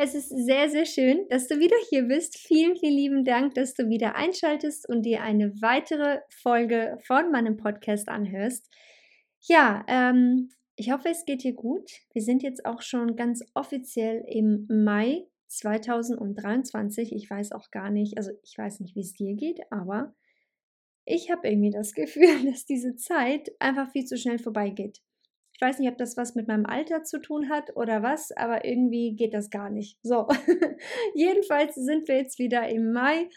Es ist sehr, sehr schön, dass du wieder hier bist. Vielen, vielen lieben Dank, dass du wieder einschaltest und dir eine weitere Folge von meinem Podcast anhörst. Ja, ähm, ich hoffe, es geht dir gut. Wir sind jetzt auch schon ganz offiziell im Mai 2023. Ich weiß auch gar nicht, also ich weiß nicht, wie es dir geht, aber ich habe irgendwie das Gefühl, dass diese Zeit einfach viel zu schnell vorbeigeht. Ich weiß nicht, ob das was mit meinem Alter zu tun hat oder was, aber irgendwie geht das gar nicht. So, jedenfalls sind wir jetzt wieder im Mai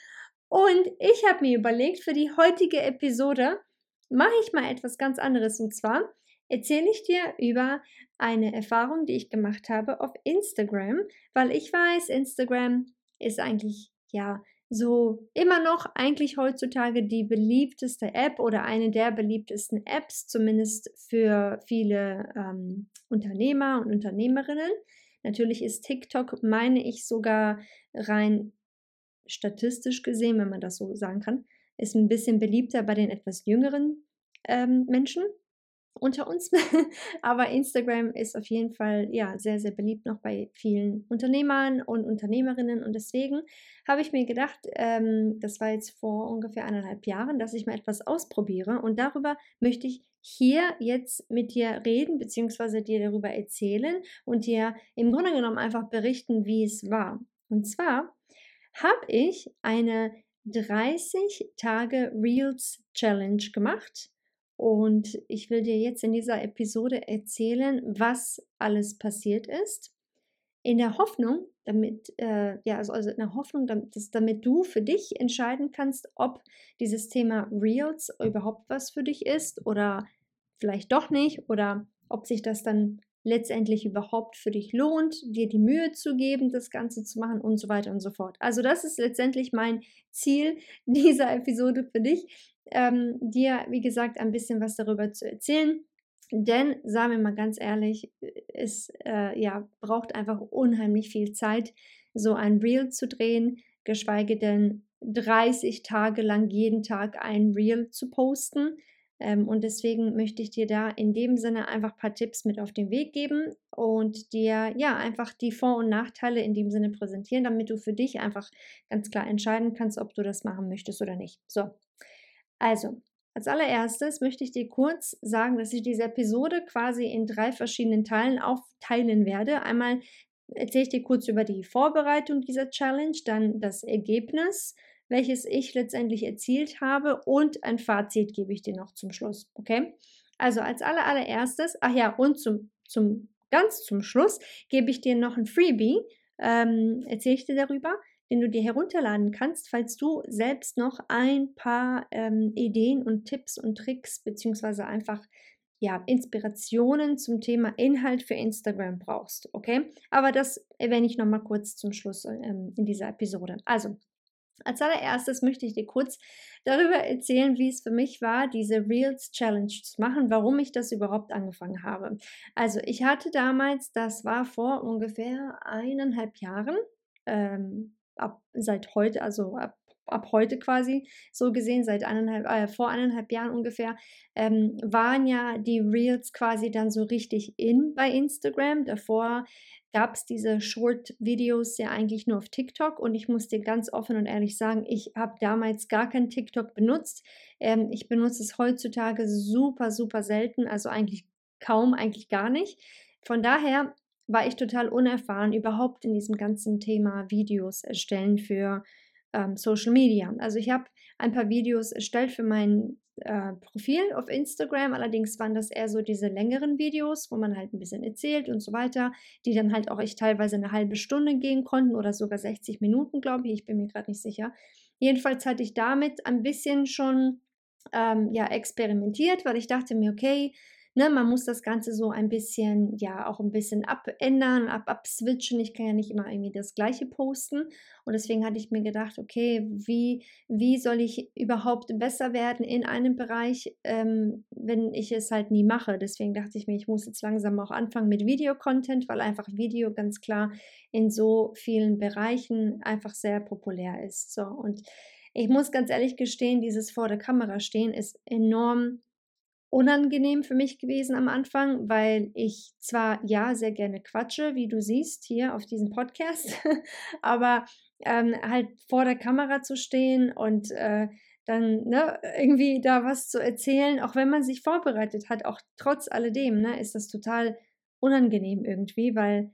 und ich habe mir überlegt, für die heutige Episode mache ich mal etwas ganz anderes und zwar erzähle ich dir über eine Erfahrung, die ich gemacht habe auf Instagram, weil ich weiß, Instagram ist eigentlich ja so immer noch eigentlich heutzutage die beliebteste App oder eine der beliebtesten Apps, zumindest für viele ähm, Unternehmer und Unternehmerinnen. Natürlich ist TikTok, meine ich sogar rein statistisch gesehen, wenn man das so sagen kann, ist ein bisschen beliebter bei den etwas jüngeren ähm, Menschen unter uns. Aber Instagram ist auf jeden Fall ja sehr, sehr beliebt noch bei vielen Unternehmern und Unternehmerinnen. Und deswegen habe ich mir gedacht, ähm, das war jetzt vor ungefähr eineinhalb Jahren, dass ich mal etwas ausprobiere. Und darüber möchte ich hier jetzt mit dir reden, beziehungsweise dir darüber erzählen und dir im Grunde genommen einfach berichten, wie es war. Und zwar habe ich eine 30 Tage Reels Challenge gemacht und ich will dir jetzt in dieser Episode erzählen, was alles passiert ist. In der Hoffnung, damit, äh, ja, also, also in der Hoffnung, damit, dass, damit du für dich entscheiden kannst, ob dieses Thema Reels überhaupt was für dich ist oder vielleicht doch nicht oder ob sich das dann letztendlich überhaupt für dich lohnt, dir die Mühe zu geben, das Ganze zu machen und so weiter und so fort. Also das ist letztendlich mein Ziel dieser Episode für dich ähm, dir, wie gesagt, ein bisschen was darüber zu erzählen. Denn, sagen wir mal ganz ehrlich, es äh, ja, braucht einfach unheimlich viel Zeit, so ein Reel zu drehen, geschweige denn 30 Tage lang jeden Tag ein Reel zu posten. Ähm, und deswegen möchte ich dir da in dem Sinne einfach ein paar Tipps mit auf den Weg geben und dir ja einfach die Vor- und Nachteile in dem Sinne präsentieren, damit du für dich einfach ganz klar entscheiden kannst, ob du das machen möchtest oder nicht. So, also, als allererstes möchte ich dir kurz sagen, dass ich diese Episode quasi in drei verschiedenen Teilen aufteilen werde. Einmal erzähle ich dir kurz über die Vorbereitung dieser Challenge, dann das Ergebnis, welches ich letztendlich erzielt habe und ein Fazit gebe ich dir noch zum Schluss. Okay? Also als allererstes, ach ja, und zum, zum ganz zum Schluss gebe ich dir noch ein Freebie, ähm, erzähle ich dir darüber den du dir herunterladen kannst, falls du selbst noch ein paar ähm, Ideen und Tipps und Tricks beziehungsweise einfach ja, Inspirationen zum Thema Inhalt für Instagram brauchst. Okay? Aber das erwähne ich nochmal kurz zum Schluss ähm, in dieser Episode. Also, als allererstes möchte ich dir kurz darüber erzählen, wie es für mich war, diese Reels Challenge zu machen, warum ich das überhaupt angefangen habe. Also ich hatte damals, das war vor ungefähr eineinhalb Jahren, ähm, ab seit heute, also ab, ab heute quasi, so gesehen, seit eineinhalb, äh, vor eineinhalb Jahren ungefähr, ähm, waren ja die Reels quasi dann so richtig in bei Instagram. Davor gab es diese Short-Videos ja eigentlich nur auf TikTok und ich muss dir ganz offen und ehrlich sagen, ich habe damals gar kein TikTok benutzt. Ähm, ich benutze es heutzutage super, super selten, also eigentlich kaum, eigentlich gar nicht. Von daher war ich total unerfahren überhaupt in diesem ganzen Thema Videos erstellen für ähm, Social Media. Also ich habe ein paar Videos erstellt für mein äh, Profil auf Instagram. Allerdings waren das eher so diese längeren Videos, wo man halt ein bisschen erzählt und so weiter, die dann halt auch echt teilweise eine halbe Stunde gehen konnten oder sogar 60 Minuten, glaube ich. Ich bin mir gerade nicht sicher. Jedenfalls hatte ich damit ein bisschen schon ähm, ja, experimentiert, weil ich dachte mir, okay, Ne, man muss das Ganze so ein bisschen, ja, auch ein bisschen abändern, ab, abswitchen. Ich kann ja nicht immer irgendwie das Gleiche posten. Und deswegen hatte ich mir gedacht, okay, wie, wie soll ich überhaupt besser werden in einem Bereich, ähm, wenn ich es halt nie mache. Deswegen dachte ich mir, ich muss jetzt langsam auch anfangen mit Videocontent, weil einfach Video ganz klar in so vielen Bereichen einfach sehr populär ist. So, und ich muss ganz ehrlich gestehen, dieses vor der Kamera stehen ist enorm unangenehm für mich gewesen am Anfang, weil ich zwar ja sehr gerne quatsche, wie du siehst hier auf diesem Podcast, aber ähm, halt vor der Kamera zu stehen und äh, dann ne, irgendwie da was zu erzählen, auch wenn man sich vorbereitet hat, auch trotz alledem, ne, ist das total unangenehm irgendwie, weil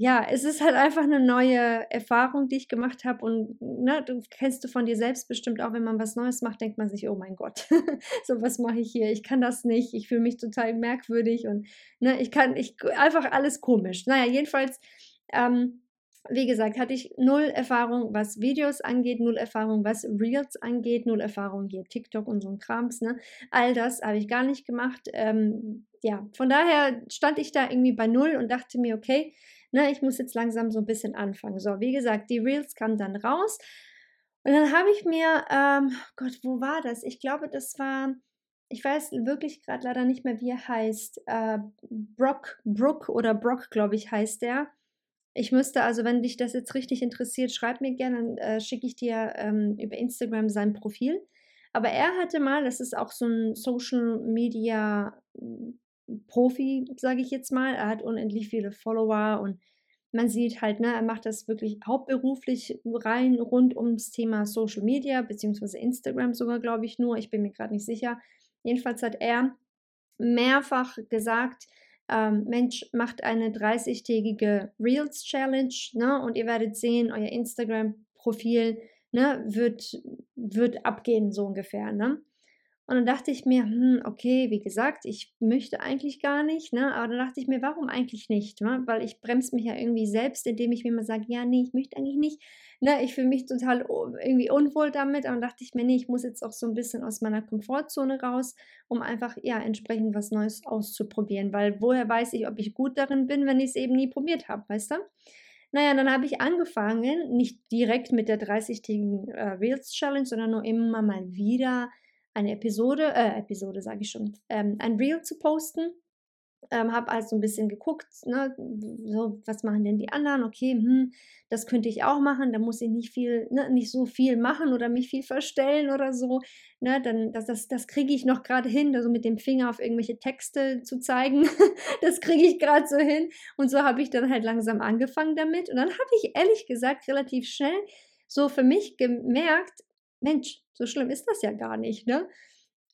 ja, es ist halt einfach eine neue Erfahrung, die ich gemacht habe. Und ne, du kennst du von dir selbst bestimmt auch, wenn man was Neues macht, denkt man sich, oh mein Gott, so was mache ich hier? Ich kann das nicht. Ich fühle mich total merkwürdig und ne, ich kann, ich einfach alles komisch. Naja, jedenfalls, ähm, wie gesagt, hatte ich null Erfahrung, was Videos angeht, null Erfahrung, was Reels angeht, null Erfahrung hier TikTok und so ein Krams. Ne? All das habe ich gar nicht gemacht. Ähm, ja, von daher stand ich da irgendwie bei null und dachte mir, okay, ne, ich muss jetzt langsam so ein bisschen anfangen. So, wie gesagt, die Reels kamen dann raus. Und dann habe ich mir, ähm, Gott, wo war das? Ich glaube, das war, ich weiß wirklich gerade leider nicht mehr, wie er heißt. Äh, Brock, Brook oder Brock, glaube ich, heißt der. Ich müsste also, wenn dich das jetzt richtig interessiert, schreib mir gerne, dann äh, schicke ich dir ähm, über Instagram sein Profil. Aber er hatte mal, das ist auch so ein Social Media Profi, sage ich jetzt mal. Er hat unendlich viele Follower und man sieht halt, ne, er macht das wirklich hauptberuflich rein rund ums Thema Social Media, beziehungsweise Instagram sogar, glaube ich, nur. Ich bin mir gerade nicht sicher. Jedenfalls hat er mehrfach gesagt, ähm, Mensch, macht eine 30-tägige Reels Challenge, ne, und ihr werdet sehen, euer Instagram-Profil, ne, wird, wird abgehen, so ungefähr, ne. Und dann dachte ich mir, hm, okay, wie gesagt, ich möchte eigentlich gar nicht, ne? aber dann dachte ich mir, warum eigentlich nicht? Ne? Weil ich bremse mich ja irgendwie selbst, indem ich mir mal sage, ja, nee, ich möchte eigentlich nicht. Ne? Ich fühle mich total irgendwie unwohl damit. Aber dann dachte ich mir, nee, ich muss jetzt auch so ein bisschen aus meiner Komfortzone raus, um einfach, ja, entsprechend was Neues auszuprobieren. Weil woher weiß ich, ob ich gut darin bin, wenn ich es eben nie probiert habe, weißt du? Naja, dann habe ich angefangen, nicht direkt mit der 30-tägigen äh, Reels Challenge, sondern nur immer mal wieder eine Episode, äh, Episode sage ich schon, ähm, ein Reel zu posten. Ähm, habe also ein bisschen geguckt, ne, so, was machen denn die anderen? Okay, hm, das könnte ich auch machen, da muss ich nicht viel, ne, nicht so viel machen oder mich viel verstellen oder so. Ne, dann, das, das, das kriege ich noch gerade hin, also mit dem Finger auf irgendwelche Texte zu zeigen. das kriege ich gerade so hin. Und so habe ich dann halt langsam angefangen damit. Und dann habe ich ehrlich gesagt relativ schnell so für mich gemerkt, Mensch, so schlimm ist das ja gar nicht, ne?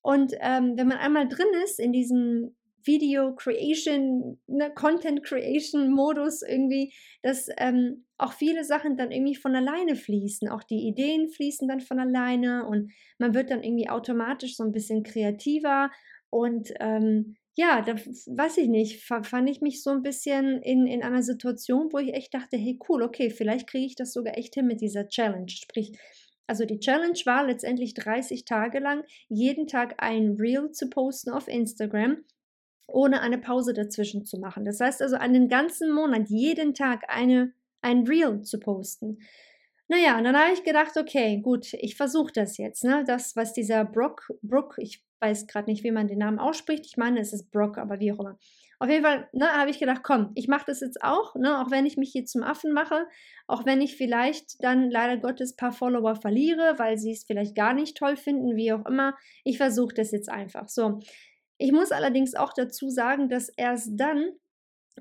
Und ähm, wenn man einmal drin ist in diesem Video Creation, ne, Content Creation Modus irgendwie, dass ähm, auch viele Sachen dann irgendwie von alleine fließen. Auch die Ideen fließen dann von alleine und man wird dann irgendwie automatisch so ein bisschen kreativer. Und ähm, ja, da weiß ich nicht, fand ich mich so ein bisschen in, in einer Situation, wo ich echt dachte, hey cool, okay, vielleicht kriege ich das sogar echt hin mit dieser Challenge. Sprich, also die Challenge war letztendlich 30 Tage lang, jeden Tag ein Reel zu posten auf Instagram, ohne eine Pause dazwischen zu machen. Das heißt also einen ganzen Monat, jeden Tag eine, ein Reel zu posten. Naja, und dann habe ich gedacht, okay, gut, ich versuche das jetzt. Ne? Das, was dieser Brock, Brook, ich weiß gerade nicht, wie man den Namen ausspricht. Ich meine, es ist Brock, aber wie auch immer. Auf jeden Fall ne, habe ich gedacht, komm, ich mache das jetzt auch, ne, auch wenn ich mich hier zum Affen mache, auch wenn ich vielleicht dann leider Gottes ein paar Follower verliere, weil sie es vielleicht gar nicht toll finden, wie auch immer. Ich versuche das jetzt einfach. So. Ich muss allerdings auch dazu sagen, dass erst dann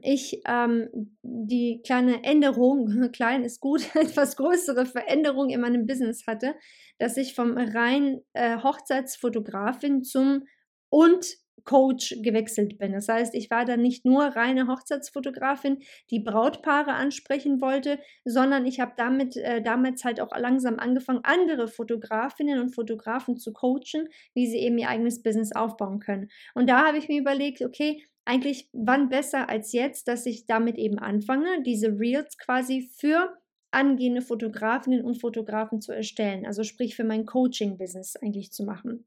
ich ähm, die kleine Änderung, klein ist gut, etwas größere Veränderung in meinem Business hatte, dass ich vom rein äh, Hochzeitsfotografin zum und Coach gewechselt bin. Das heißt, ich war dann nicht nur reine Hochzeitsfotografin, die Brautpaare ansprechen wollte, sondern ich habe damit äh, damals halt auch langsam angefangen, andere Fotografinnen und Fotografen zu coachen, wie sie eben ihr eigenes Business aufbauen können. Und da habe ich mir überlegt, okay, eigentlich wann besser als jetzt, dass ich damit eben anfange, diese Reels quasi für angehende Fotografinnen und Fotografen zu erstellen, also sprich für mein Coaching-Business eigentlich zu machen.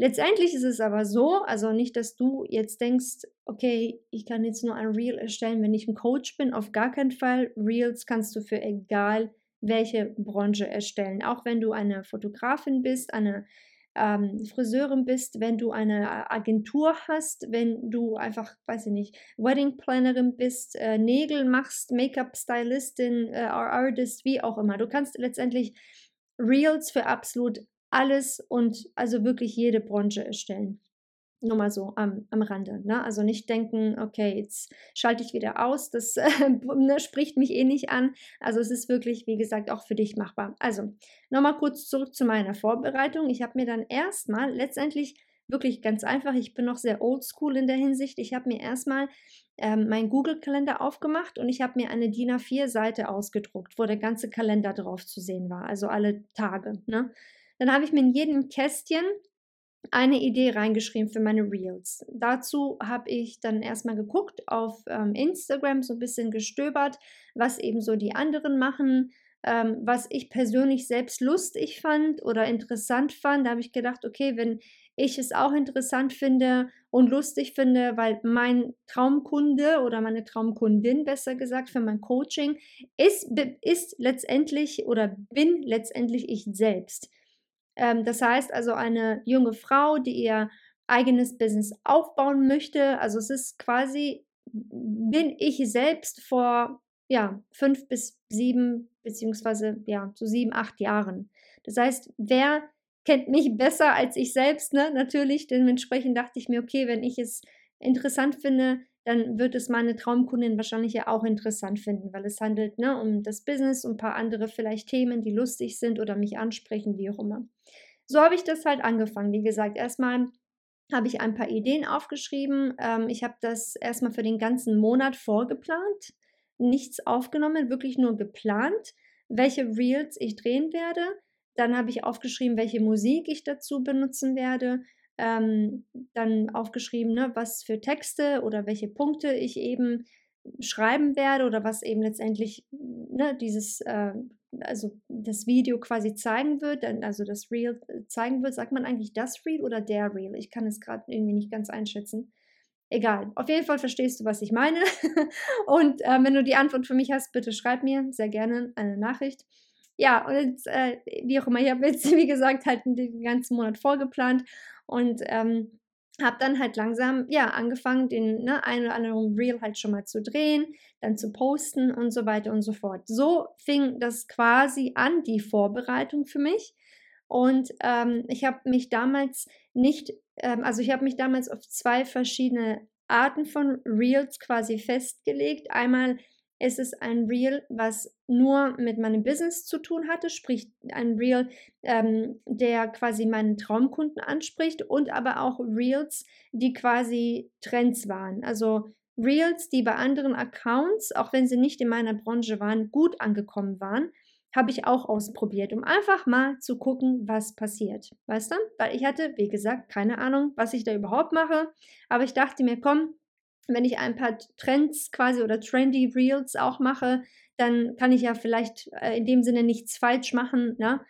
Letztendlich ist es aber so, also nicht, dass du jetzt denkst, okay, ich kann jetzt nur ein Reel erstellen, wenn ich ein Coach bin, auf gar keinen Fall. Reels kannst du für egal welche Branche erstellen, auch wenn du eine Fotografin bist, eine ähm, Friseurin bist, wenn du eine Agentur hast, wenn du einfach, weiß ich nicht, Wedding Plannerin bist, äh, Nägel machst, Make-up-Stylistin, äh, Artist, wie auch immer. Du kannst letztendlich Reels für absolut alles und also wirklich jede Branche erstellen. Nur mal so am, am Rande. Ne? Also nicht denken, okay, jetzt schalte ich wieder aus, das äh, ne, spricht mich eh nicht an. Also es ist wirklich, wie gesagt, auch für dich machbar. Also nochmal kurz zurück zu meiner Vorbereitung. Ich habe mir dann erstmal letztendlich wirklich ganz einfach, ich bin noch sehr oldschool in der Hinsicht. Ich habe mir erstmal ähm, meinen Google-Kalender aufgemacht und ich habe mir eine DIN A4-Seite ausgedruckt, wo der ganze Kalender drauf zu sehen war, also alle Tage. Ne? Dann habe ich mir in jedem Kästchen eine Idee reingeschrieben für meine Reels. Dazu habe ich dann erstmal geguckt auf ähm, Instagram, so ein bisschen gestöbert, was eben so die anderen machen, ähm, was ich persönlich selbst lustig fand oder interessant fand. Da habe ich gedacht, okay, wenn ich es auch interessant finde und lustig finde, weil mein Traumkunde oder meine Traumkundin, besser gesagt, für mein Coaching ist, ist letztendlich oder bin letztendlich ich selbst. Ähm, das heißt also eine junge Frau, die ihr eigenes Business aufbauen möchte. Also es ist quasi, bin ich selbst vor ja, fünf bis sieben, beziehungsweise ja, so sieben, acht Jahren. Das heißt, wer kennt mich besser als ich selbst, ne? Natürlich, dementsprechend dachte ich mir, okay, wenn ich es interessant finde, dann wird es meine Traumkundin wahrscheinlich ja auch interessant finden, weil es handelt ne, um das Business und ein paar andere vielleicht Themen, die lustig sind oder mich ansprechen, wie auch immer. So habe ich das halt angefangen. Wie gesagt, erstmal habe ich ein paar Ideen aufgeschrieben. Ähm, ich habe das erstmal für den ganzen Monat vorgeplant, nichts aufgenommen, wirklich nur geplant, welche Reels ich drehen werde. Dann habe ich aufgeschrieben, welche Musik ich dazu benutzen werde ähm, dann aufgeschrieben, ne, was für Texte oder welche Punkte ich eben schreiben werde oder was eben letztendlich ne, dieses, äh, also das Video quasi zeigen wird, also das Reel äh, zeigen wird. Sagt man eigentlich das Reel oder der Reel? Ich kann es gerade irgendwie nicht ganz einschätzen. Egal, auf jeden Fall verstehst du, was ich meine. und äh, wenn du die Antwort für mich hast, bitte schreib mir sehr gerne eine Nachricht. Ja, und jetzt, äh, wie auch immer, ich habe jetzt, wie gesagt, halt den ganzen Monat vorgeplant und ähm, habe dann halt langsam ja angefangen, den ne, einen oder anderen Reel halt schon mal zu drehen, dann zu posten und so weiter und so fort. So fing das quasi an, die Vorbereitung für mich. Und ähm, ich habe mich damals nicht, ähm, also ich habe mich damals auf zwei verschiedene Arten von Reels quasi festgelegt. Einmal ist es ein Reel, was nur mit meinem Business zu tun hatte, sprich ein Reel, ähm, der quasi meinen Traumkunden anspricht und aber auch Reels, die quasi Trends waren. Also Reels, die bei anderen Accounts, auch wenn sie nicht in meiner Branche waren, gut angekommen waren, habe ich auch ausprobiert, um einfach mal zu gucken, was passiert. Weißt du? Weil ich hatte, wie gesagt, keine Ahnung, was ich da überhaupt mache. Aber ich dachte mir, komm, wenn ich ein paar Trends quasi oder trendy Reels auch mache, dann kann ich ja vielleicht äh, in dem Sinne nichts falsch machen, ne?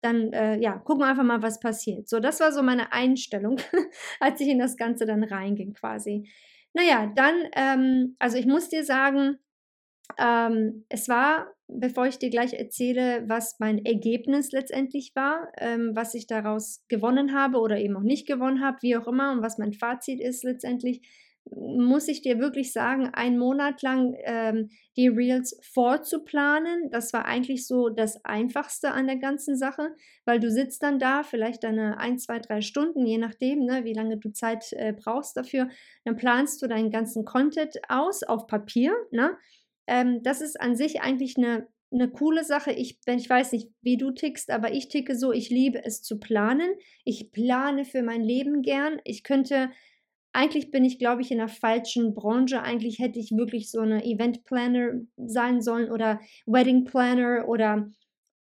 Dann, äh, ja, gucken wir einfach mal, was passiert. So, das war so meine Einstellung, als ich in das Ganze dann reinging quasi. Naja, dann, ähm, also ich muss dir sagen, ähm, es war, bevor ich dir gleich erzähle, was mein Ergebnis letztendlich war, ähm, was ich daraus gewonnen habe oder eben auch nicht gewonnen habe, wie auch immer, und was mein Fazit ist letztendlich, muss ich dir wirklich sagen, einen Monat lang ähm, die Reels vorzuplanen, das war eigentlich so das Einfachste an der ganzen Sache, weil du sitzt dann da, vielleicht deine ein, zwei, drei Stunden, je nachdem, ne, wie lange du Zeit äh, brauchst dafür, dann planst du deinen ganzen Content aus auf Papier. Ne? Ähm, das ist an sich eigentlich eine eine coole Sache. Ich, ich weiß nicht, wie du tickst, aber ich ticke so, ich liebe es zu planen. Ich plane für mein Leben gern. Ich könnte eigentlich bin ich, glaube ich, in der falschen Branche. Eigentlich hätte ich wirklich so eine Event Planner sein sollen oder Wedding Planner oder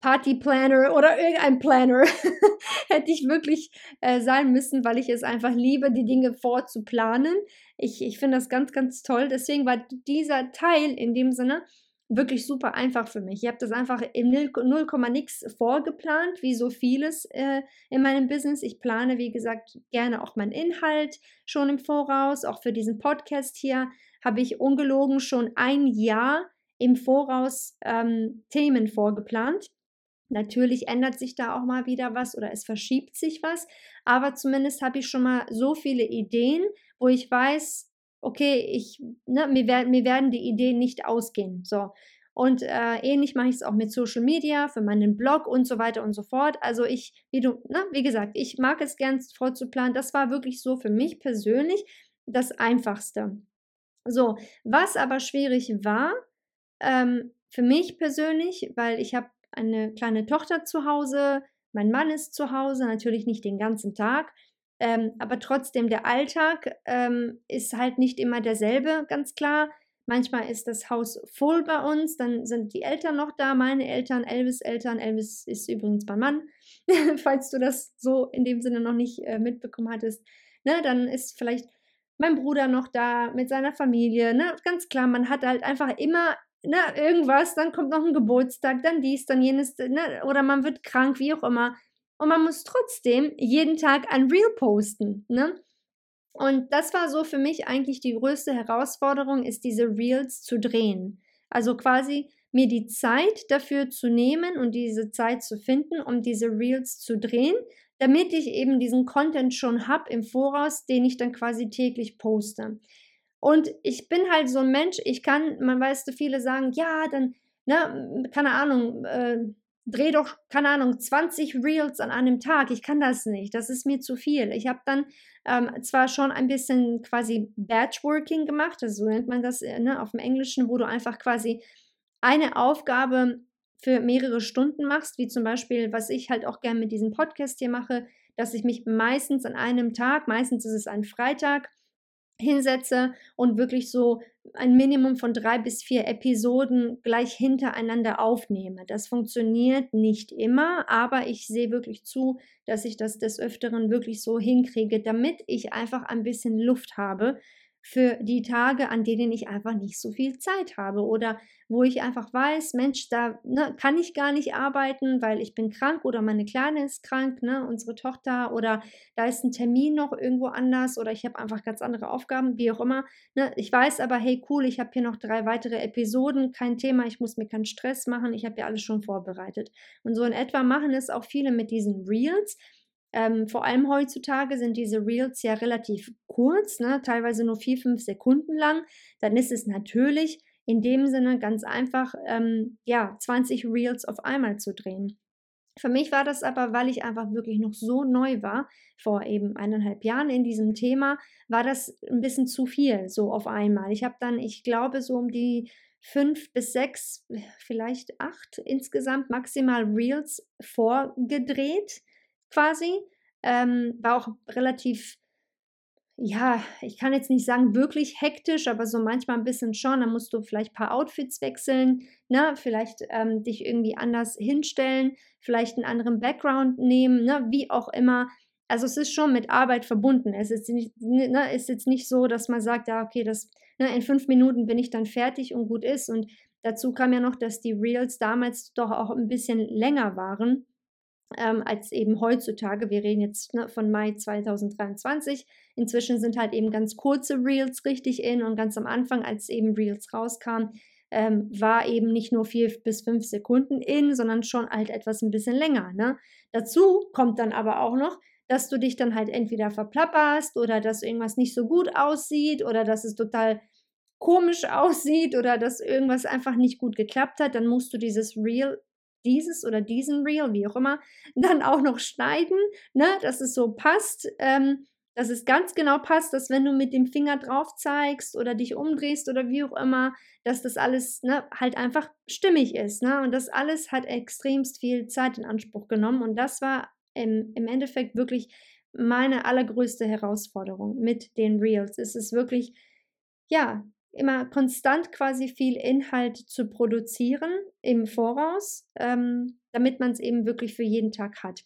Party Planner oder irgendein Planner hätte ich wirklich äh, sein müssen, weil ich es einfach liebe, die Dinge vorzuplanen. Ich, ich finde das ganz, ganz toll. Deswegen war dieser Teil in dem Sinne wirklich super einfach für mich. Ich habe das einfach im 0, nix vorgeplant, wie so vieles äh, in meinem Business. Ich plane, wie gesagt, gerne auch meinen Inhalt schon im Voraus. Auch für diesen Podcast hier habe ich ungelogen schon ein Jahr im Voraus ähm, Themen vorgeplant. Natürlich ändert sich da auch mal wieder was oder es verschiebt sich was, aber zumindest habe ich schon mal so viele Ideen, wo ich weiß, okay, ich, ne, mir, werden, mir werden die Ideen nicht ausgehen. So. Und äh, ähnlich mache ich es auch mit Social Media, für meinen Blog und so weiter und so fort. Also ich, wie du, ne, wie gesagt, ich mag es gern vorzuplanen. Das war wirklich so für mich persönlich das Einfachste. So, was aber schwierig war, ähm, für mich persönlich, weil ich habe eine kleine Tochter zu Hause, mein Mann ist zu Hause, natürlich nicht den ganzen Tag, ähm, aber trotzdem der Alltag ähm, ist halt nicht immer derselbe, ganz klar. Manchmal ist das Haus voll bei uns, dann sind die Eltern noch da, meine Eltern, Elvis Eltern. Elvis ist übrigens mein Mann, falls du das so in dem Sinne noch nicht äh, mitbekommen hattest. Ne, dann ist vielleicht mein Bruder noch da mit seiner Familie. Ne? Ganz klar, man hat halt einfach immer na, irgendwas, dann kommt noch ein Geburtstag, dann dies, dann jenes, ne, oder man wird krank, wie auch immer. Und man muss trotzdem jeden Tag ein Reel posten, ne? Und das war so für mich eigentlich die größte Herausforderung, ist diese Reels zu drehen. Also quasi mir die Zeit dafür zu nehmen und diese Zeit zu finden, um diese Reels zu drehen, damit ich eben diesen Content schon habe im Voraus, den ich dann quasi täglich poste. Und ich bin halt so ein Mensch, ich kann, man weiß, viele sagen, ja, dann, ne, keine Ahnung, äh, dreh doch, keine Ahnung, 20 Reels an einem Tag. Ich kann das nicht. Das ist mir zu viel. Ich habe dann ähm, zwar schon ein bisschen quasi Batchworking gemacht, also so nennt man das äh, ne, auf dem Englischen, wo du einfach quasi eine Aufgabe für mehrere Stunden machst, wie zum Beispiel, was ich halt auch gerne mit diesem Podcast hier mache, dass ich mich meistens an einem Tag, meistens ist es ein Freitag, hinsetze und wirklich so ein Minimum von drei bis vier Episoden gleich hintereinander aufnehme. Das funktioniert nicht immer, aber ich sehe wirklich zu, dass ich das des Öfteren wirklich so hinkriege, damit ich einfach ein bisschen Luft habe für die Tage, an denen ich einfach nicht so viel Zeit habe oder wo ich einfach weiß, Mensch, da ne, kann ich gar nicht arbeiten, weil ich bin krank oder meine Kleine ist krank, ne, unsere Tochter oder da ist ein Termin noch irgendwo anders oder ich habe einfach ganz andere Aufgaben, wie auch immer. Ne. Ich weiß aber, hey cool, ich habe hier noch drei weitere Episoden, kein Thema, ich muss mir keinen Stress machen, ich habe ja alles schon vorbereitet. Und so in etwa machen es auch viele mit diesen Reels ähm, vor allem heutzutage sind diese Reels ja relativ kurz, ne? teilweise nur vier, fünf Sekunden lang. Dann ist es natürlich in dem Sinne ganz einfach, ähm, ja, 20 Reels auf einmal zu drehen. Für mich war das aber, weil ich einfach wirklich noch so neu war, vor eben eineinhalb Jahren in diesem Thema, war das ein bisschen zu viel, so auf einmal. Ich habe dann, ich glaube, so um die fünf bis sechs, vielleicht acht insgesamt maximal Reels vorgedreht quasi. Ähm, war auch relativ, ja, ich kann jetzt nicht sagen wirklich hektisch, aber so manchmal ein bisschen schon. Da musst du vielleicht ein paar Outfits wechseln, ne? vielleicht ähm, dich irgendwie anders hinstellen, vielleicht einen anderen Background nehmen, ne? wie auch immer. Also es ist schon mit Arbeit verbunden. Es ist, nicht, ne, ist jetzt nicht so, dass man sagt, ja, okay, das, ne, in fünf Minuten bin ich dann fertig und gut ist. Und dazu kam ja noch, dass die Reels damals doch auch ein bisschen länger waren ähm, als eben heutzutage. Wir reden jetzt ne, von Mai 2023. Inzwischen sind halt eben ganz kurze Reels richtig in und ganz am Anfang, als eben Reels rauskam, ähm, war eben nicht nur vier bis fünf Sekunden in, sondern schon halt etwas ein bisschen länger. Ne? Dazu kommt dann aber auch noch, dass du dich dann halt entweder verplapperst oder dass irgendwas nicht so gut aussieht oder dass es total komisch aussieht oder dass irgendwas einfach nicht gut geklappt hat, dann musst du dieses Reel dieses oder diesen Reel, wie auch immer, dann auch noch schneiden, ne, dass es so passt, ähm, dass es ganz genau passt, dass wenn du mit dem Finger drauf zeigst oder dich umdrehst oder wie auch immer, dass das alles ne, halt einfach stimmig ist. Ne? Und das alles hat extremst viel Zeit in Anspruch genommen. Und das war im, im Endeffekt wirklich meine allergrößte Herausforderung mit den Reels. Es ist wirklich, ja, immer konstant quasi viel Inhalt zu produzieren im Voraus, ähm, damit man es eben wirklich für jeden Tag hat.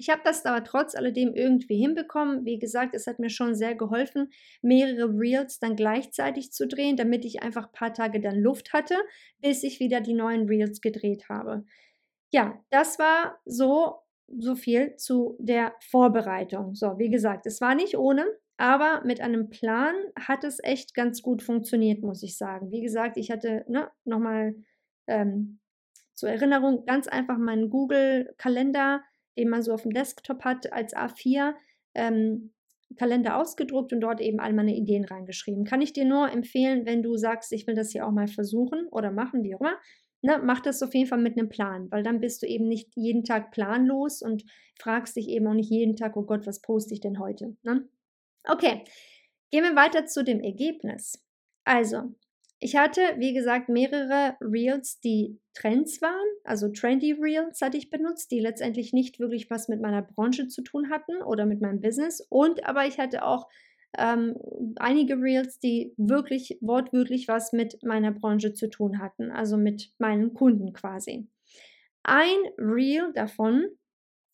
Ich habe das aber trotz alledem irgendwie hinbekommen. Wie gesagt, es hat mir schon sehr geholfen, mehrere Reels dann gleichzeitig zu drehen, damit ich einfach ein paar Tage dann Luft hatte, bis ich wieder die neuen Reels gedreht habe. Ja, das war so, so viel zu der Vorbereitung. So, wie gesagt, es war nicht ohne, aber mit einem Plan hat es echt ganz gut funktioniert, muss ich sagen. Wie gesagt, ich hatte ne, nochmal ähm, zur Erinnerung ganz einfach meinen Google-Kalender den man so auf dem Desktop hat, als A4 ähm, Kalender ausgedruckt und dort eben all meine Ideen reingeschrieben. Kann ich dir nur empfehlen, wenn du sagst, ich will das hier auch mal versuchen oder machen, wie auch immer, ne, mach das auf jeden Fall mit einem Plan, weil dann bist du eben nicht jeden Tag planlos und fragst dich eben auch nicht jeden Tag, oh Gott, was poste ich denn heute? Ne? Okay, gehen wir weiter zu dem Ergebnis. Also, ich hatte, wie gesagt, mehrere Reels, die Trends waren, also trendy Reels hatte ich benutzt, die letztendlich nicht wirklich was mit meiner Branche zu tun hatten oder mit meinem Business. Und aber ich hatte auch ähm, einige Reels, die wirklich wortwörtlich was mit meiner Branche zu tun hatten, also mit meinen Kunden quasi. Ein Reel davon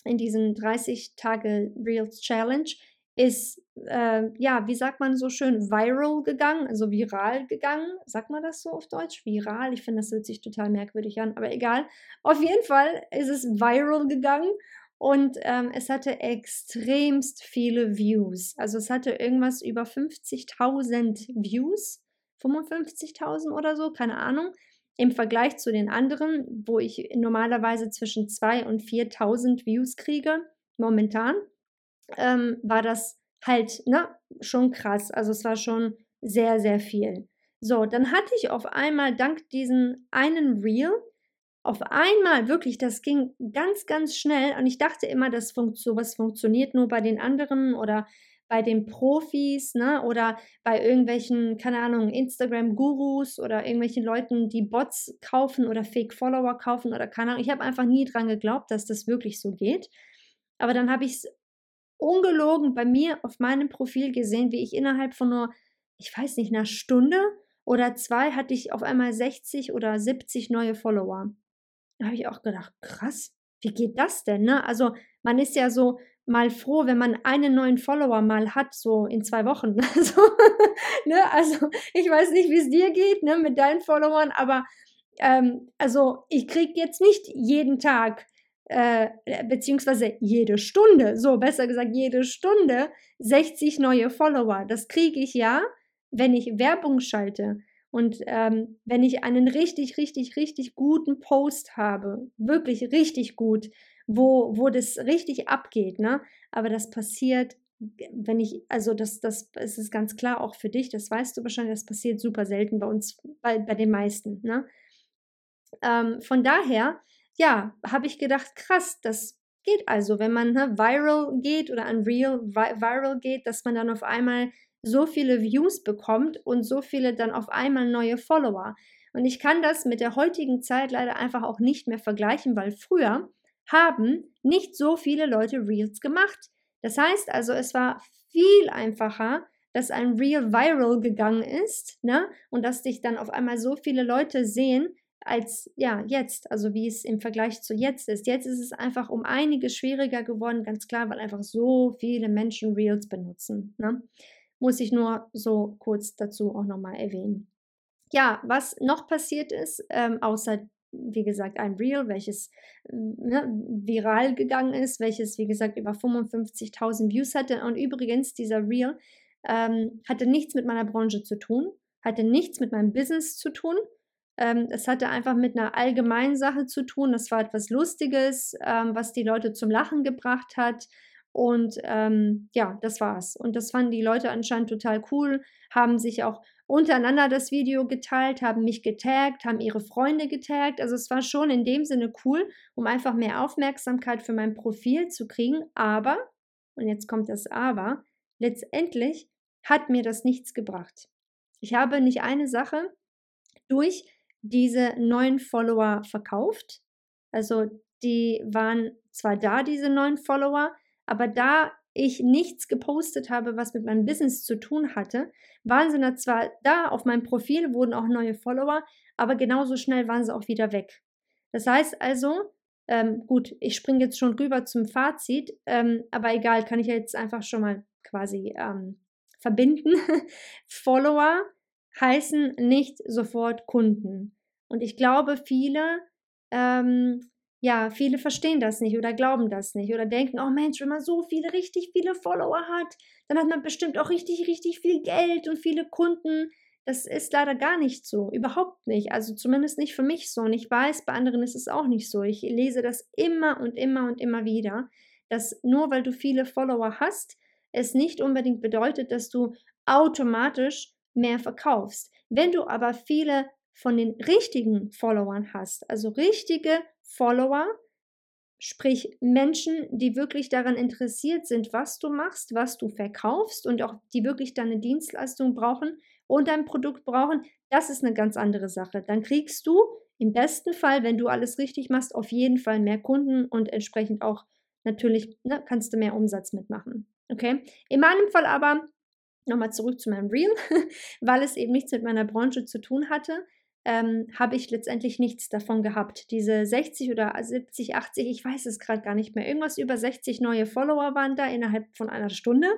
in diesen 30 Tage Reels Challenge ist, äh, ja, wie sagt man so schön, viral gegangen, also viral gegangen. Sagt man das so auf Deutsch? Viral? Ich finde, das hört sich total merkwürdig an, aber egal. Auf jeden Fall ist es viral gegangen und ähm, es hatte extremst viele Views. Also es hatte irgendwas über 50.000 Views, 55.000 oder so, keine Ahnung. Im Vergleich zu den anderen, wo ich normalerweise zwischen 2.000 und 4.000 Views kriege, momentan ähm, war das halt ne, schon krass. Also es war schon sehr, sehr viel. So, dann hatte ich auf einmal dank diesen einen Reel, auf einmal wirklich, das ging ganz, ganz schnell und ich dachte immer, dass funkt, sowas funktioniert nur bei den anderen oder bei den Profis, ne, oder bei irgendwelchen, keine Ahnung, Instagram-Gurus oder irgendwelchen Leuten, die Bots kaufen oder Fake-Follower kaufen oder keine Ahnung. Ich habe einfach nie dran geglaubt, dass das wirklich so geht. Aber dann habe ich es ungelogen bei mir auf meinem Profil gesehen, wie ich innerhalb von nur, ich weiß nicht, einer Stunde oder zwei hatte ich auf einmal 60 oder 70 neue Follower. Da habe ich auch gedacht, krass, wie geht das denn? Ne? Also man ist ja so mal froh, wenn man einen neuen Follower mal hat, so in zwei Wochen. Also, ne? also ich weiß nicht, wie es dir geht ne, mit deinen Followern, aber ähm, also ich kriege jetzt nicht jeden Tag äh, beziehungsweise jede Stunde, so besser gesagt, jede Stunde 60 neue Follower. Das kriege ich ja, wenn ich Werbung schalte und ähm, wenn ich einen richtig, richtig, richtig guten Post habe, wirklich richtig gut, wo, wo das richtig abgeht, ne? Aber das passiert, wenn ich, also das, das, das ist ganz klar auch für dich, das weißt du wahrscheinlich, das passiert super selten bei uns, bei, bei den meisten, ne? Ähm, von daher ja, habe ich gedacht, krass, das geht also, wenn man ne, viral geht oder an Real vi viral geht, dass man dann auf einmal so viele Views bekommt und so viele dann auf einmal neue Follower. Und ich kann das mit der heutigen Zeit leider einfach auch nicht mehr vergleichen, weil früher haben nicht so viele Leute Reels gemacht. Das heißt also, es war viel einfacher, dass ein Reel viral gegangen ist, ne? Und dass dich dann auf einmal so viele Leute sehen, als ja jetzt, also wie es im Vergleich zu jetzt ist. Jetzt ist es einfach um einiges schwieriger geworden, ganz klar, weil einfach so viele Menschen Reels benutzen. Ne? Muss ich nur so kurz dazu auch nochmal erwähnen. Ja, was noch passiert ist, ähm, außer wie gesagt, ein Reel, welches ne, viral gegangen ist, welches, wie gesagt, über 55.000 Views hatte. Und übrigens, dieser Reel ähm, hatte nichts mit meiner Branche zu tun, hatte nichts mit meinem Business zu tun, ähm, es hatte einfach mit einer allgemeinen Sache zu tun. Das war etwas Lustiges, ähm, was die Leute zum Lachen gebracht hat. Und ähm, ja, das war's. Und das fanden die Leute anscheinend total cool, haben sich auch untereinander das Video geteilt, haben mich getaggt, haben ihre Freunde getaggt. Also es war schon in dem Sinne cool, um einfach mehr Aufmerksamkeit für mein Profil zu kriegen. Aber, und jetzt kommt das Aber, letztendlich hat mir das nichts gebracht. Ich habe nicht eine Sache durch diese neuen Follower verkauft. Also die waren zwar da, diese neuen Follower, aber da ich nichts gepostet habe, was mit meinem Business zu tun hatte, waren sie zwar da auf meinem Profil, wurden auch neue Follower, aber genauso schnell waren sie auch wieder weg. Das heißt also, ähm, gut, ich springe jetzt schon rüber zum Fazit, ähm, aber egal, kann ich jetzt einfach schon mal quasi ähm, verbinden. Follower heißen nicht sofort Kunden. Und ich glaube, viele ähm, ja, viele verstehen das nicht oder glauben das nicht oder denken, oh Mensch, wenn man so viele, richtig viele Follower hat, dann hat man bestimmt auch richtig, richtig viel Geld und viele Kunden. Das ist leider gar nicht so, überhaupt nicht. Also zumindest nicht für mich so. Und ich weiß, bei anderen ist es auch nicht so. Ich lese das immer und immer und immer wieder, dass nur weil du viele Follower hast, es nicht unbedingt bedeutet, dass du automatisch mehr verkaufst. Wenn du aber viele von den richtigen Followern hast, also richtige Follower, sprich Menschen, die wirklich daran interessiert sind, was du machst, was du verkaufst und auch die wirklich deine Dienstleistung brauchen und dein Produkt brauchen, das ist eine ganz andere Sache. Dann kriegst du im besten Fall, wenn du alles richtig machst, auf jeden Fall mehr Kunden und entsprechend auch natürlich ne, kannst du mehr Umsatz mitmachen. Okay? In meinem Fall aber nochmal zurück zu meinem Reel, weil es eben nichts mit meiner Branche zu tun hatte ähm, habe ich letztendlich nichts davon gehabt. Diese 60 oder 70, 80, ich weiß es gerade gar nicht mehr, irgendwas über 60 neue Follower waren da innerhalb von einer Stunde,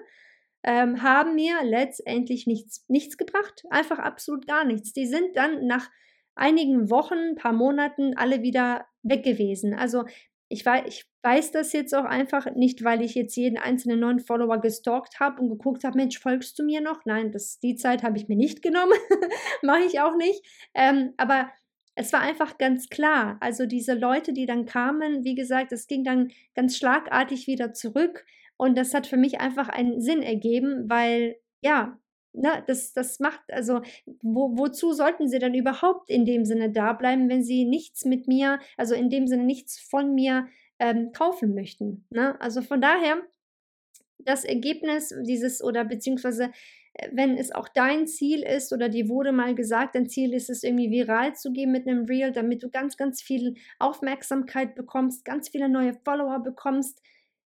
ähm, haben mir letztendlich nichts, nichts gebracht. Einfach absolut gar nichts. Die sind dann nach einigen Wochen, paar Monaten alle wieder weg gewesen. Also ich, weiß, ich weiß das jetzt auch einfach nicht, weil ich jetzt jeden einzelnen neuen Follower gestalkt habe und geguckt habe, Mensch, folgst du mir noch? Nein, das, die Zeit habe ich mir nicht genommen. Mache ich auch nicht. Ähm, aber es war einfach ganz klar. Also diese Leute, die dann kamen, wie gesagt, es ging dann ganz schlagartig wieder zurück. Und das hat für mich einfach einen Sinn ergeben, weil ja, ne, das, das macht, also wo, wozu sollten sie dann überhaupt in dem Sinne da bleiben, wenn sie nichts mit mir, also in dem Sinne nichts von mir ähm, kaufen möchten. Ne? Also von daher, das Ergebnis dieses oder beziehungsweise äh, wenn es auch dein Ziel ist oder dir wurde mal gesagt, dein Ziel ist es irgendwie viral zu gehen mit einem Reel, damit du ganz, ganz viel Aufmerksamkeit bekommst, ganz viele neue Follower bekommst,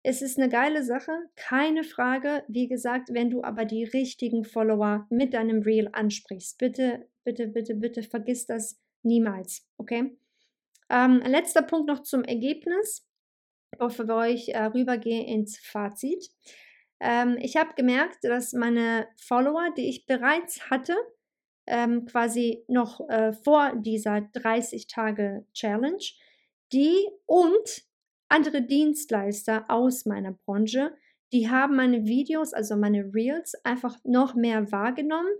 es ist eine geile Sache, keine Frage. Wie gesagt, wenn du aber die richtigen Follower mit deinem Reel ansprichst, bitte, bitte, bitte, bitte vergiss das niemals, okay? Ähm, letzter Punkt noch zum Ergebnis, bevor ich äh, rübergehe ins Fazit. Ähm, ich habe gemerkt, dass meine Follower, die ich bereits hatte, ähm, quasi noch äh, vor dieser 30 Tage Challenge, die und andere Dienstleister aus meiner Branche, die haben meine Videos, also meine Reels, einfach noch mehr wahrgenommen.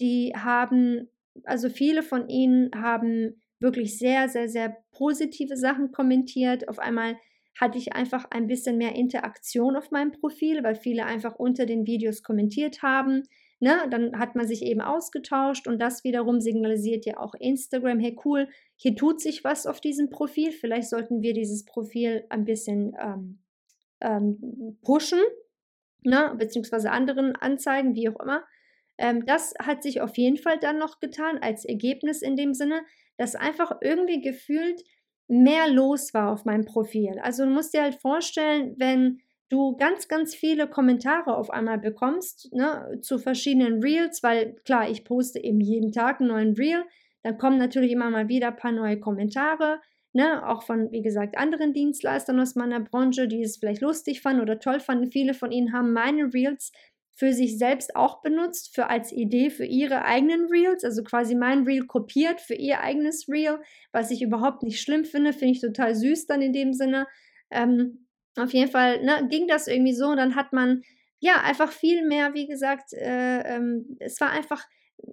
Die haben, also viele von ihnen haben wirklich sehr, sehr, sehr positive Sachen kommentiert. Auf einmal hatte ich einfach ein bisschen mehr Interaktion auf meinem Profil, weil viele einfach unter den Videos kommentiert haben. Ne, dann hat man sich eben ausgetauscht und das wiederum signalisiert ja auch Instagram, hey cool, hier tut sich was auf diesem Profil, vielleicht sollten wir dieses Profil ein bisschen ähm, ähm, pushen, ne, beziehungsweise anderen anzeigen, wie auch immer. Ähm, das hat sich auf jeden Fall dann noch getan als Ergebnis in dem Sinne, dass einfach irgendwie gefühlt mehr los war auf meinem Profil. Also du musst dir halt vorstellen, wenn du ganz, ganz viele Kommentare auf einmal bekommst ne, zu verschiedenen Reels, weil klar, ich poste eben jeden Tag einen neuen Reel, dann kommen natürlich immer mal wieder ein paar neue Kommentare, ne, auch von, wie gesagt, anderen Dienstleistern aus meiner Branche, die es vielleicht lustig fanden oder toll fanden. Viele von ihnen haben meine Reels für sich selbst auch benutzt, für als Idee für ihre eigenen Reels, also quasi mein Reel kopiert für ihr eigenes Reel, was ich überhaupt nicht schlimm finde, finde ich total süß dann in dem Sinne. Ähm, auf jeden Fall ne, ging das irgendwie so und dann hat man ja einfach viel mehr, wie gesagt, äh, ähm, es war einfach,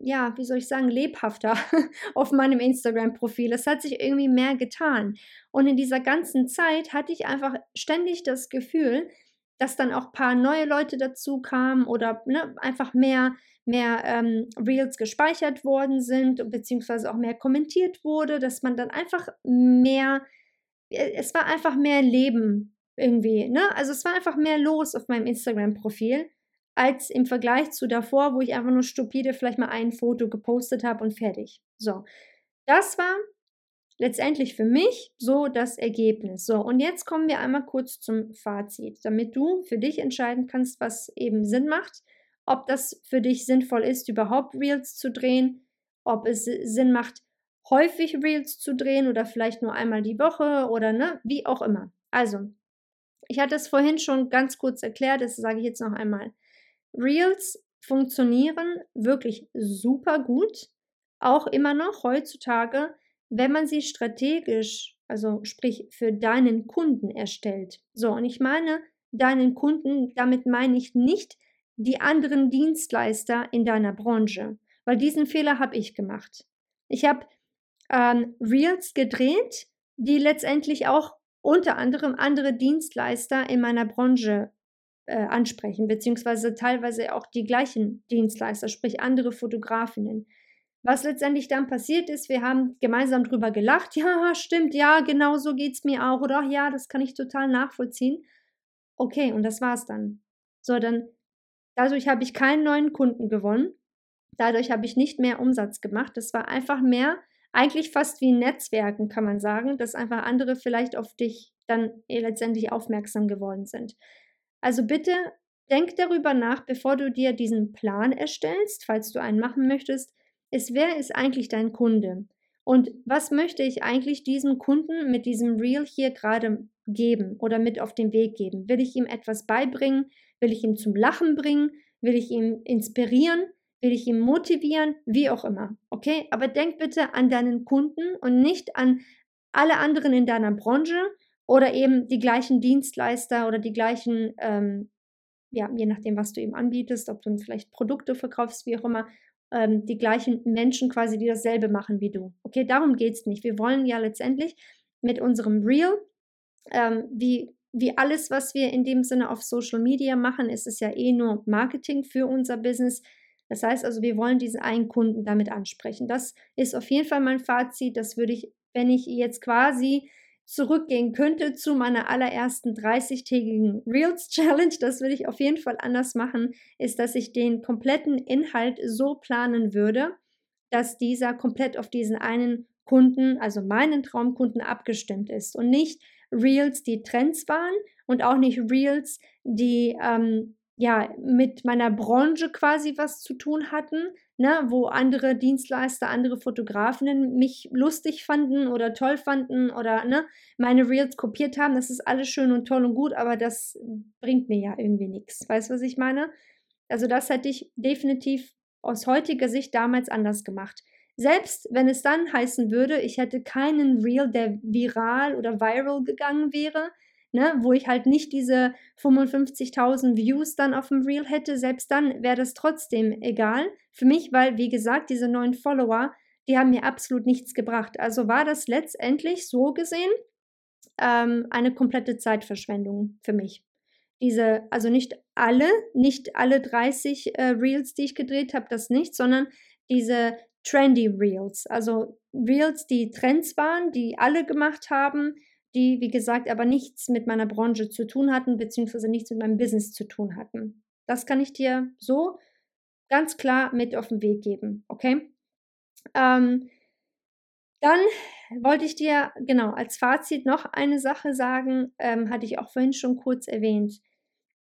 ja, wie soll ich sagen, lebhafter auf meinem Instagram-Profil. Es hat sich irgendwie mehr getan. Und in dieser ganzen Zeit hatte ich einfach ständig das Gefühl, dass dann auch ein paar neue Leute dazu kamen oder ne, einfach mehr, mehr ähm, Reels gespeichert worden sind, beziehungsweise auch mehr kommentiert wurde, dass man dann einfach mehr, äh, es war einfach mehr Leben irgendwie, ne? Also es war einfach mehr los auf meinem Instagram-Profil als im Vergleich zu davor, wo ich einfach nur stupide vielleicht mal ein Foto gepostet habe und fertig. So, das war letztendlich für mich so das Ergebnis. So, und jetzt kommen wir einmal kurz zum Fazit, damit du für dich entscheiden kannst, was eben Sinn macht, ob das für dich sinnvoll ist, überhaupt Reels zu drehen, ob es Sinn macht, häufig Reels zu drehen oder vielleicht nur einmal die Woche oder ne, wie auch immer. Also, ich hatte es vorhin schon ganz kurz erklärt, das sage ich jetzt noch einmal. Reels funktionieren wirklich super gut, auch immer noch heutzutage, wenn man sie strategisch, also sprich für deinen Kunden erstellt. So, und ich meine deinen Kunden, damit meine ich nicht die anderen Dienstleister in deiner Branche, weil diesen Fehler habe ich gemacht. Ich habe ähm, Reels gedreht, die letztendlich auch unter anderem andere Dienstleister in meiner Branche äh, ansprechen, beziehungsweise teilweise auch die gleichen Dienstleister, sprich andere Fotografinnen. Was letztendlich dann passiert ist, wir haben gemeinsam drüber gelacht, ja, stimmt, ja, genau so geht es mir auch, oder ja, das kann ich total nachvollziehen. Okay, und das war's dann. So, dann, dadurch habe ich keinen neuen Kunden gewonnen, dadurch habe ich nicht mehr Umsatz gemacht, das war einfach mehr, eigentlich fast wie Netzwerken, kann man sagen, dass einfach andere vielleicht auf dich dann letztendlich aufmerksam geworden sind. Also bitte denk darüber nach, bevor du dir diesen Plan erstellst, falls du einen machen möchtest, ist, wer ist eigentlich dein Kunde? Und was möchte ich eigentlich diesem Kunden mit diesem Reel hier gerade geben oder mit auf den Weg geben? Will ich ihm etwas beibringen? Will ich ihn zum Lachen bringen? Will ich ihn inspirieren? Will ich ihn motivieren? Wie auch immer. Okay? Aber denk bitte an deinen Kunden und nicht an alle anderen in deiner Branche oder eben die gleichen Dienstleister oder die gleichen, ähm, ja, je nachdem, was du ihm anbietest, ob du vielleicht Produkte verkaufst, wie auch immer, ähm, die gleichen Menschen quasi, die dasselbe machen wie du. Okay, darum geht es nicht. Wir wollen ja letztendlich mit unserem Real, ähm, wie, wie alles, was wir in dem Sinne auf Social Media machen, ist es ja eh nur Marketing für unser Business. Das heißt also, wir wollen diesen einen Kunden damit ansprechen. Das ist auf jeden Fall mein Fazit. Das würde ich, wenn ich jetzt quasi zurückgehen könnte zu meiner allerersten 30-tägigen Reels Challenge, das würde ich auf jeden Fall anders machen, ist, dass ich den kompletten Inhalt so planen würde, dass dieser komplett auf diesen einen Kunden, also meinen Traumkunden abgestimmt ist und nicht Reels, die Trends waren und auch nicht Reels, die ähm, ja mit meiner Branche quasi was zu tun hatten, ne, wo andere Dienstleister, andere Fotografinnen mich lustig fanden oder toll fanden oder ne, meine Reels kopiert haben. Das ist alles schön und toll und gut, aber das bringt mir ja irgendwie nichts. Weißt du, was ich meine? Also das hätte ich definitiv aus heutiger Sicht damals anders gemacht. Selbst wenn es dann heißen würde, ich hätte keinen Reel, der viral oder viral gegangen wäre, ne, wo ich halt nicht diese 55.000 Views dann auf dem Reel hätte, selbst dann wäre das trotzdem egal für mich, weil, wie gesagt, diese neuen Follower, die haben mir absolut nichts gebracht. Also war das letztendlich so gesehen ähm, eine komplette Zeitverschwendung für mich. Diese, also nicht alle, nicht alle 30 äh, Reels, die ich gedreht habe, das nicht, sondern diese trendy Reels, also Reels, die Trends waren, die alle gemacht haben, die, wie gesagt, aber nichts mit meiner Branche zu tun hatten, beziehungsweise nichts mit meinem Business zu tun hatten. Das kann ich dir so ganz klar mit auf den Weg geben, okay? Ähm, dann wollte ich dir genau als Fazit noch eine Sache sagen, ähm, hatte ich auch vorhin schon kurz erwähnt.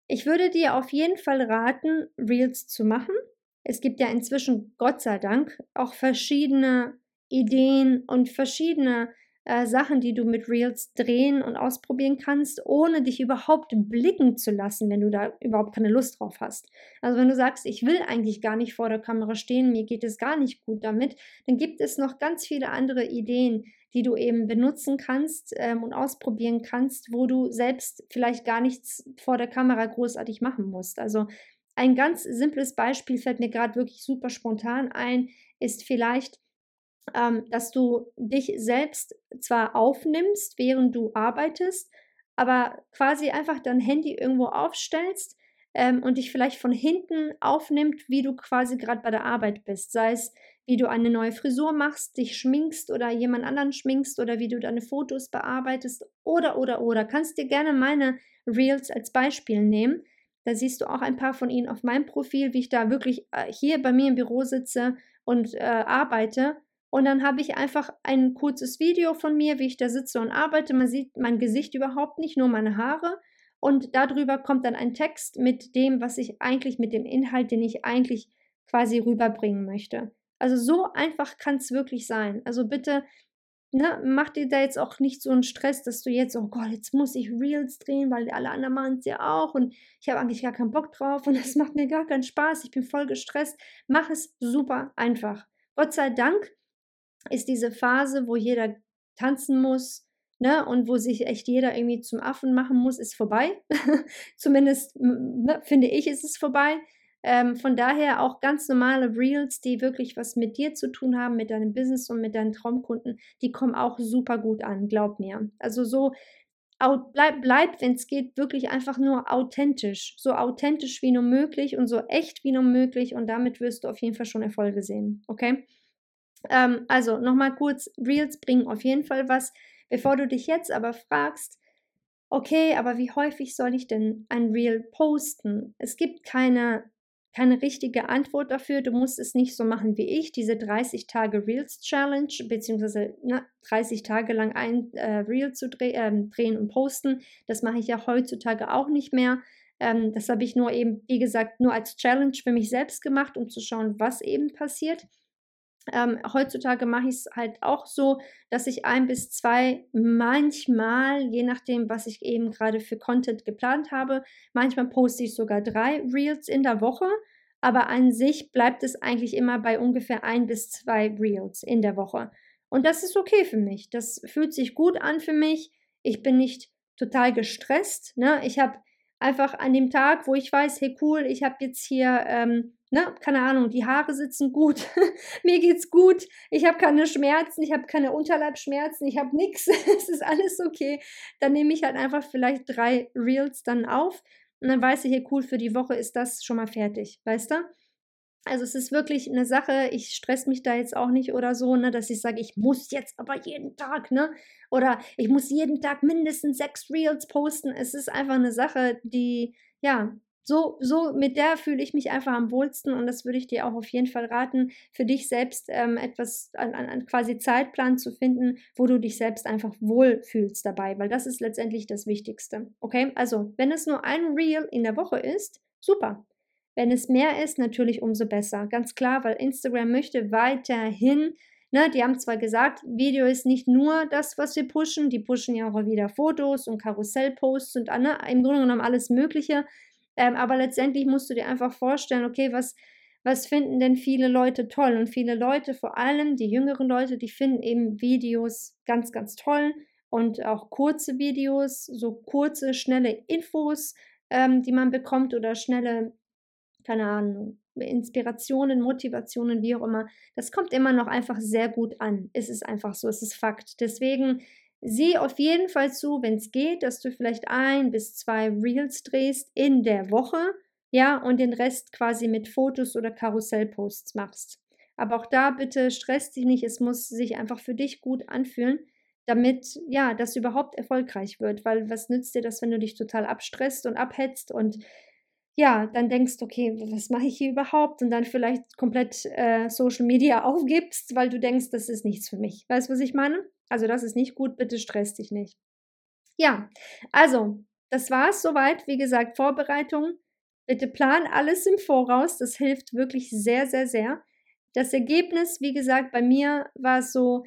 Ich würde dir auf jeden Fall raten, Reels zu machen. Es gibt ja inzwischen, Gott sei Dank, auch verschiedene Ideen und verschiedene äh, Sachen, die du mit Reels drehen und ausprobieren kannst, ohne dich überhaupt blicken zu lassen, wenn du da überhaupt keine Lust drauf hast. Also wenn du sagst, ich will eigentlich gar nicht vor der Kamera stehen, mir geht es gar nicht gut damit, dann gibt es noch ganz viele andere Ideen, die du eben benutzen kannst ähm, und ausprobieren kannst, wo du selbst vielleicht gar nichts vor der Kamera großartig machen musst. Also ein ganz simples Beispiel fällt mir gerade wirklich super spontan ein, ist vielleicht ähm, dass du dich selbst zwar aufnimmst, während du arbeitest, aber quasi einfach dein Handy irgendwo aufstellst ähm, und dich vielleicht von hinten aufnimmt, wie du quasi gerade bei der Arbeit bist. Sei es, wie du eine neue Frisur machst, dich schminkst oder jemand anderen schminkst oder wie du deine Fotos bearbeitest oder, oder, oder. Kannst dir gerne meine Reels als Beispiel nehmen. Da siehst du auch ein paar von ihnen auf meinem Profil, wie ich da wirklich äh, hier bei mir im Büro sitze und äh, arbeite Und dann habe ich einfach ein kurzes Video von mir, wie ich da sitze und arbeite. Man sieht mein Gesicht überhaupt nicht, nur meine Haare. Und darüber kommt dann ein Text mit dem, was ich eigentlich, mit dem Inhalt, den ich eigentlich quasi rüberbringen möchte. Also so einfach kann es wirklich sein. Also bitte ne, mach dir da jetzt auch nicht so einen Stress, dass du jetzt, oh Gott, jetzt muss ich Reels drehen, weil alle anderen machen es ja auch und ich habe eigentlich gar keinen Bock drauf und das macht mir gar keinen Spaß, ich bin voll gestresst. Mach es super einfach. Gott sei Dank ist diese Phase, wo jeder tanzen muss, ne, und wo sich echt jeder irgendwie zum Affen machen muss, ist vorbei. Zumindest ne, finde ich, ist es vorbei. Ähm, von daher auch ganz normale Reels, die wirklich was mit dir zu tun haben, mit deinem Business und mit deinen Traumkunden, die kommen auch super gut an, glaub mir. Also so bleib, bleib wenn es geht, wirklich einfach nur authentisch. So authentisch wie nur möglich und so echt wie nur möglich und damit wirst du auf jeden Fall schon Erfolge sehen. Okay? Ähm, also nochmal kurz, Reels bringen auf jeden Fall was. Bevor du dich jetzt aber fragst, okay, aber wie häufig soll ich denn ein Reel posten? Es gibt keine keine richtige Antwort dafür. Du musst es nicht so machen wie ich, diese 30 Tage Reels Challenge, beziehungsweise ne, 30 Tage lang ein äh, Reel zu dreh, äh, drehen und posten. Das mache ich ja heutzutage auch nicht mehr. Ähm, das habe ich nur eben, wie gesagt, nur als Challenge für mich selbst gemacht, um zu schauen, was eben passiert. Ähm, heutzutage mache ich es halt auch so, dass ich ein bis zwei, manchmal, je nachdem, was ich eben gerade für Content geplant habe, manchmal poste ich sogar drei Reels in der Woche, aber an sich bleibt es eigentlich immer bei ungefähr ein bis zwei Reels in der Woche. Und das ist okay für mich. Das fühlt sich gut an für mich. Ich bin nicht total gestresst. Ne? Ich habe einfach an dem Tag, wo ich weiß, hey cool, ich habe jetzt hier ähm, ne, keine Ahnung, die Haare sitzen gut, mir geht's gut, ich habe keine Schmerzen, ich habe keine Unterleibschmerzen, ich habe nichts, es ist alles okay. Dann nehme ich halt einfach vielleicht drei Reels dann auf und dann weiß ich, hey, cool, für die Woche ist das schon mal fertig, weißt du? Also es ist wirklich eine Sache, ich stress mich da jetzt auch nicht oder so, ne, dass ich sage, ich muss jetzt aber jeden Tag, ne? Oder ich muss jeden Tag mindestens sechs Reels posten. Es ist einfach eine Sache, die, ja, so, so mit der fühle ich mich einfach am wohlsten und das würde ich dir auch auf jeden Fall raten, für dich selbst ähm, etwas an, an, quasi Zeitplan zu finden, wo du dich selbst einfach wohl fühlst dabei, weil das ist letztendlich das Wichtigste. Okay, also wenn es nur ein Reel in der Woche ist, super. Wenn es mehr ist, natürlich umso besser. Ganz klar, weil Instagram möchte weiterhin Ne, die haben zwar gesagt, Video ist nicht nur das, was wir pushen, die pushen ja auch wieder Fotos und Karussellposts und ne, im Grunde genommen alles Mögliche. Ähm, aber letztendlich musst du dir einfach vorstellen, okay, was, was finden denn viele Leute toll? Und viele Leute, vor allem die jüngeren Leute, die finden eben Videos ganz, ganz toll und auch kurze Videos, so kurze, schnelle Infos, ähm, die man bekommt oder schnelle, keine Ahnung, Inspirationen, Motivationen, wie auch immer. Das kommt immer noch einfach sehr gut an. Es ist einfach so, es ist Fakt. Deswegen Sieh auf jeden Fall zu, wenn es geht, dass du vielleicht ein bis zwei Reels drehst in der Woche, ja, und den Rest quasi mit Fotos oder Karussellposts machst. Aber auch da bitte stress dich nicht, es muss sich einfach für dich gut anfühlen, damit ja, das überhaupt erfolgreich wird, weil was nützt dir das, wenn du dich total abstresst und abhetzt und ja, dann denkst, okay, was mache ich hier überhaupt? Und dann vielleicht komplett äh, Social Media aufgibst, weil du denkst, das ist nichts für mich. Weißt du, was ich meine? Also das ist nicht gut, bitte stress dich nicht. Ja, also das war es soweit. Wie gesagt, Vorbereitung. Bitte plan alles im Voraus. Das hilft wirklich sehr, sehr, sehr. Das Ergebnis, wie gesagt, bei mir war es so,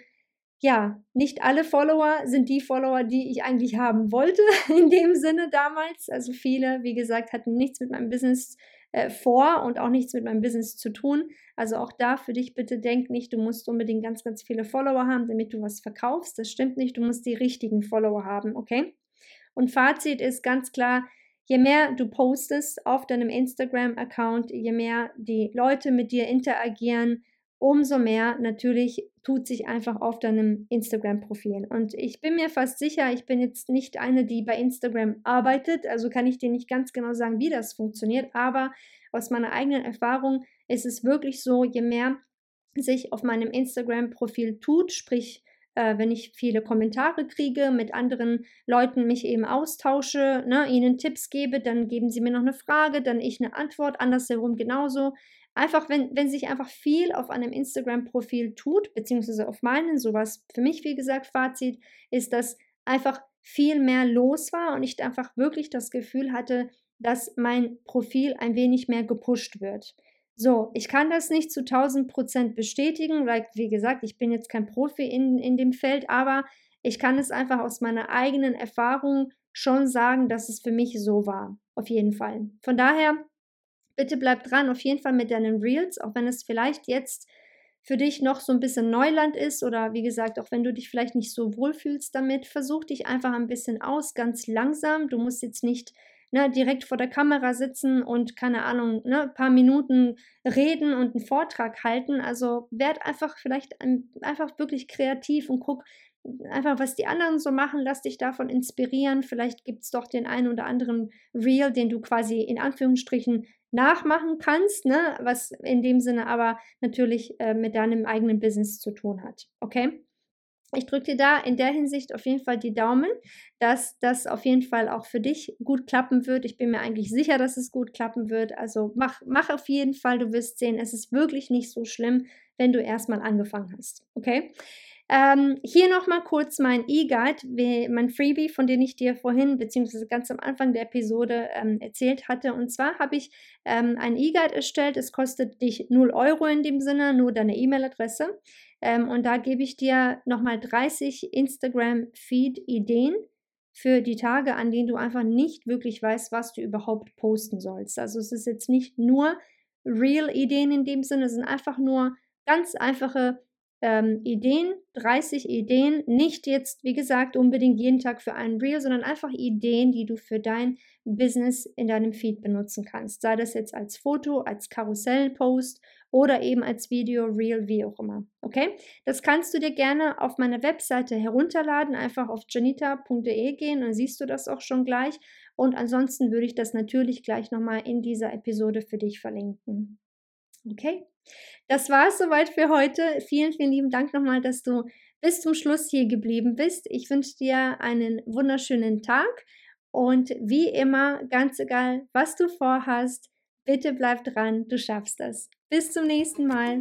ja, nicht alle Follower sind die Follower, die ich eigentlich haben wollte, in dem Sinne damals. Also viele, wie gesagt, hatten nichts mit meinem Business äh, vor und auch nichts mit meinem Business zu tun. Also auch da für dich bitte denk nicht, du musst unbedingt ganz, ganz viele Follower haben, damit du was verkaufst. Das stimmt nicht, du musst die richtigen Follower haben, okay? Und Fazit ist ganz klar, je mehr du postest auf deinem Instagram-Account, je mehr die Leute mit dir interagieren, umso mehr natürlich tut sich einfach auf deinem Instagram-Profil. Und ich bin mir fast sicher, ich bin jetzt nicht eine, die bei Instagram arbeitet, also kann ich dir nicht ganz genau sagen, wie das funktioniert, aber aus meiner eigenen Erfahrung ist es wirklich so, je mehr sich auf meinem Instagram-Profil tut, sprich, äh, wenn ich viele Kommentare kriege, mit anderen Leuten mich eben austausche, ne, ihnen Tipps gebe, dann geben sie mir noch eine Frage, dann ich eine Antwort, andersherum genauso einfach, wenn, wenn sich einfach viel auf einem Instagram-Profil tut, beziehungsweise auf meinen, sowas für mich, wie gesagt, Fazit, ist, dass einfach viel mehr los war und ich einfach wirklich das Gefühl hatte, dass mein Profil ein wenig mehr gepusht wird. So, ich kann das nicht zu 1000 Prozent bestätigen, weil, wie gesagt, ich bin jetzt kein Profi in, in dem Feld, aber ich kann es einfach aus meiner eigenen Erfahrung schon sagen, dass es für mich so war. Auf jeden Fall. Von daher, bitte bleib dran, auf jeden Fall mit deinen Reels, auch wenn es vielleicht jetzt für dich noch so ein bisschen Neuland ist oder wie gesagt, auch wenn du dich vielleicht nicht so wohl fühlst damit, versuch dich einfach ein bisschen aus, ganz langsam. Du musst jetzt nicht ne, direkt vor der Kamera sitzen und keine Ahnung, ne, ein paar Minuten reden und einen Vortrag halten. Also werd einfach vielleicht ein, einfach wirklich kreativ und guck einfach, was die anderen so machen, lass dich davon inspirieren. Vielleicht gibt es doch den einen oder anderen Reel, den du quasi in Anführungsstrichen nachmachen kannst, ne? was in dem Sinne aber natürlich äh, mit deinem eigenen Business zu tun hat. Okay? Ich drücke dir da in der Hinsicht auf jeden Fall die Daumen, dass das auf jeden Fall auch für dich gut klappen wird. Ich bin mir eigentlich sicher, dass es gut klappen wird. Also mach, mach auf jeden Fall, du wirst sehen, es ist wirklich nicht so schlimm, wenn du erstmal angefangen hast. Okay? Ähm, hier nochmal kurz mein E-Guide, mein Freebie, von dem ich dir vorhin beziehungsweise ganz am Anfang der Episode ähm, erzählt hatte. Und zwar habe ich ähm, ein E-Guide erstellt. Es kostet dich 0 Euro in dem Sinne, nur deine E-Mail-Adresse. Ähm, und da gebe ich dir nochmal 30 Instagram-Feed-Ideen für die Tage, an denen du einfach nicht wirklich weißt, was du überhaupt posten sollst. Also es ist jetzt nicht nur Real-Ideen in dem Sinne, es sind einfach nur ganz einfache ähm, Ideen, 30 Ideen, nicht jetzt, wie gesagt, unbedingt jeden Tag für einen Reel, sondern einfach Ideen, die du für dein Business in deinem Feed benutzen kannst. Sei das jetzt als Foto, als Karussellpost oder eben als Video, Reel, wie auch immer. Okay? Das kannst du dir gerne auf meiner Webseite herunterladen, einfach auf janita.de gehen, dann siehst du das auch schon gleich. Und ansonsten würde ich das natürlich gleich nochmal in dieser Episode für dich verlinken. Okay? Das war es soweit für heute. Vielen, vielen lieben Dank nochmal, dass du bis zum Schluss hier geblieben bist. Ich wünsche dir einen wunderschönen Tag und wie immer, ganz egal, was du vorhast, bitte bleib dran, du schaffst das. Bis zum nächsten Mal